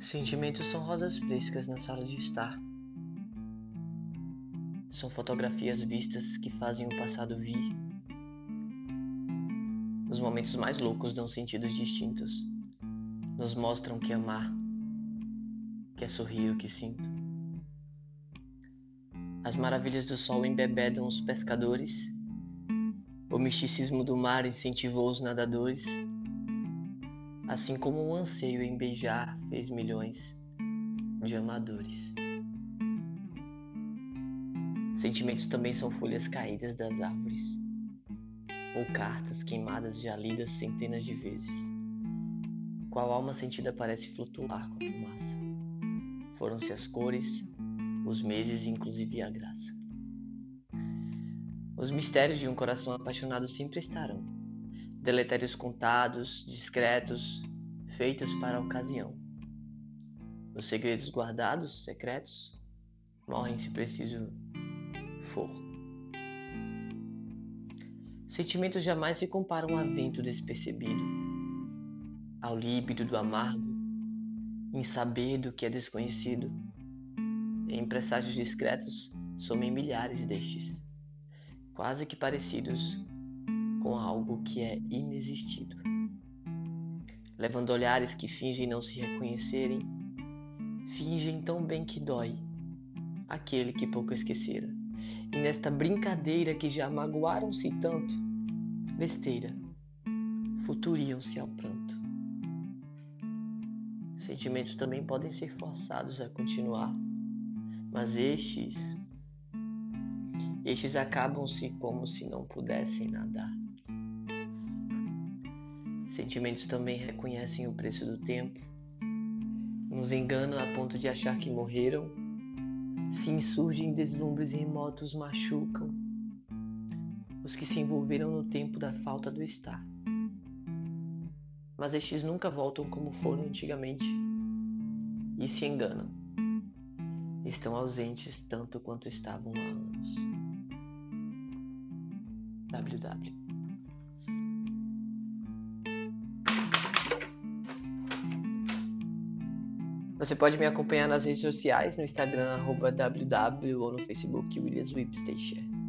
Sentimentos são rosas frescas na sala de estar. São fotografias vistas que fazem o passado vir. Os momentos mais loucos dão sentidos distintos. Nos mostram que amar, que é sorrir o que sinto. As maravilhas do sol embebedam os pescadores. O misticismo do mar incentivou os nadadores assim como o anseio em beijar fez milhões de amadores. Sentimentos também são folhas caídas das árvores, ou cartas queimadas já lidas centenas de vezes. Qual alma sentida parece flutuar com a fumaça. Foram-se as cores, os meses e inclusive a graça. Os mistérios de um coração apaixonado sempre estarão deletérios contados, discretos, feitos para a ocasião. Os segredos guardados, secretos, morrem se preciso for. Sentimentos jamais se comparam a vento despercebido, ao líbido do amargo, em saber do que é desconhecido. Em presságios discretos somem milhares destes, quase que parecidos com algo que é inexistido. Levando olhares que fingem não se reconhecerem, fingem tão bem que dói aquele que pouco esquecera. E nesta brincadeira que já magoaram-se tanto, besteira, futuriam-se ao pranto. Sentimentos também podem ser forçados a continuar, mas estes estes acabam-se como se não pudessem nadar. Sentimentos também reconhecem o preço do tempo, nos enganam a ponto de achar que morreram, se insurgem deslumbres remotos, machucam os que se envolveram no tempo da falta do estar. Mas estes nunca voltam como foram antigamente e se enganam. Estão ausentes tanto quanto estavam há anos. WW Você pode me acompanhar nas redes sociais, no Instagram, www, ou no Facebook, Williams Whipstation.